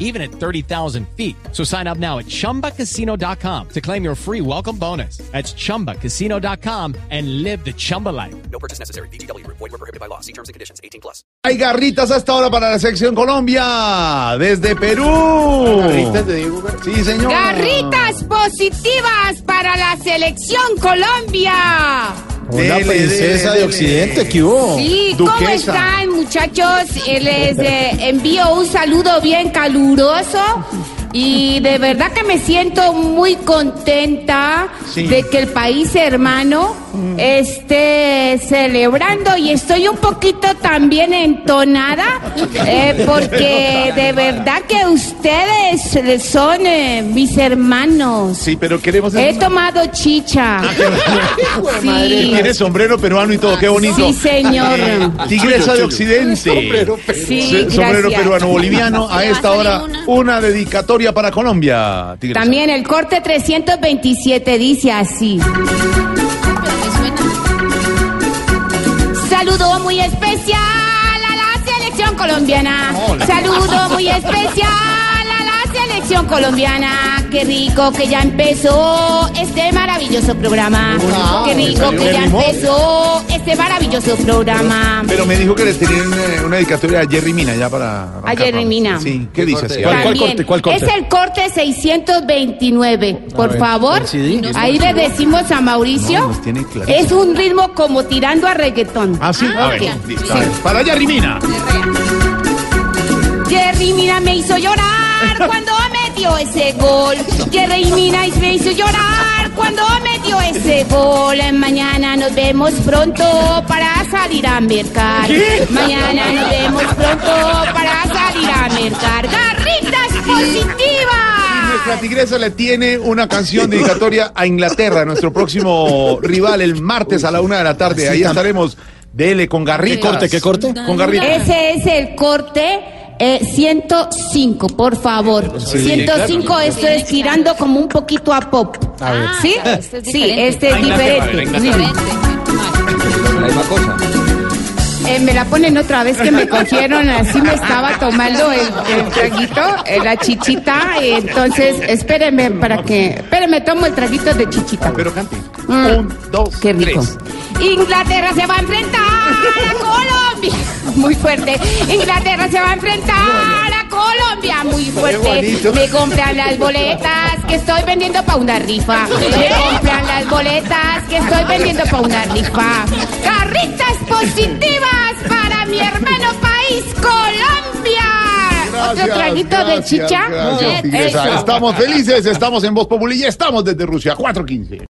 even at 30,000 feet. So sign up now at ChumbaCasino.com to claim your free welcome bonus. That's ChumbaCasino.com and live the Chumba life. No purchase necessary. BGW. Void were prohibited by law. See terms and conditions. 18 plus. Hay garritas hasta ahora para la sección Colombia desde Perú. Sí, señor. Garritas positivas para la selección Colombia. Dele, princesa de Occidente, ¿qué hubo? Sí, ¿cómo Duquesa. están muchachos? Eh, Les eh, envío un saludo bien caluroso y de verdad que me siento muy contenta Sí. de que el país hermano esté celebrando y estoy un poquito también entonada eh, porque de verdad que ustedes son eh, mis hermanos. Sí, pero queremos... He tomado chicha. Sí. Tiene sombrero peruano y todo, qué bonito. Sí, señor. Tigresa de Occidente. Sí, Se- Sombrero peruano boliviano. A esta hora, una dedicatoria para Colombia. Tigresa. También el corte 327 dice así. Saludo muy especial a la selección colombiana. Saludo muy especial a la selección colombiana. Qué rico que ya empezó este maravilloso programa. Qué rico que ya empezó este maravilloso programa. Pero me dijo que le tenían eh, una dedicatoria a Jerry Mina ya para... arrancar, Jerry. Mina. Sí, ¿qué dice así? ¿Cuál- cuál También. corte, cuál corte? Es el corte 629. Por favor, ¿el CD? ahí le decimos a Mauricio. No, nos tiene clarísimo. es un ritmo como tirando a reggaetón. Ah, sí, a ver, ok. listo, a ver. Para Jerry Mina. Jerry Mina me hizo llorar cuando metió ese gol. Jerry Mina me hizo llorar cuando ese gol. Mañana nos vemos pronto para salir a mercar. Mañana nos vemos pronto para salir a mercar. ¡Garritas positivas! Nuestra tigresa le tiene una canción dedicatoria a Inglaterra, nuestro próximo rival, el martes a la una de la tarde. Ahí estaremos. Dele con garritas. ¿Qué corte, qué corte? Con garritas. Ese es el corte eh, 105, por favor. 105, esto es tirando como un poquito a pop. ¿Sí? Sí, este es diferente. Eh, me la ponen otra vez que me cogieron, así me estaba tomando el, el traguito, eh, la chichita, y entonces espérenme para que, espérenme, tomo el traguito de chichita. Pero cante. Mm. Un, dos, Qué rico. tres. Inglaterra se va a enfrentar a Colombia. Muy fuerte. Inglaterra se va a enfrentar a Colombia. Muy fuerte. Me compran las boletas que estoy vendiendo para una rifa. Me compran las boletas que estoy vendiendo para una rifa. Carritas positivas para mi hermano país, Colombia. Otro traguito de gracias, chicha. gracias. Estamos felices, estamos en Voz Populi y estamos desde Rusia, 415.